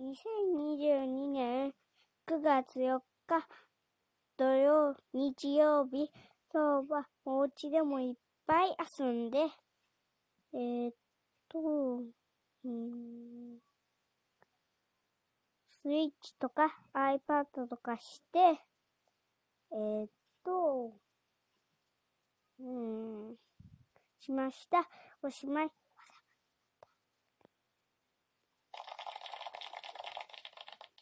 2022年9月4日土曜、日曜日、今日はお家でもいっぱい遊んで、えー、っと、うん、スイッチとか iPad とかして、えー、っと、うん、しました。おしまい。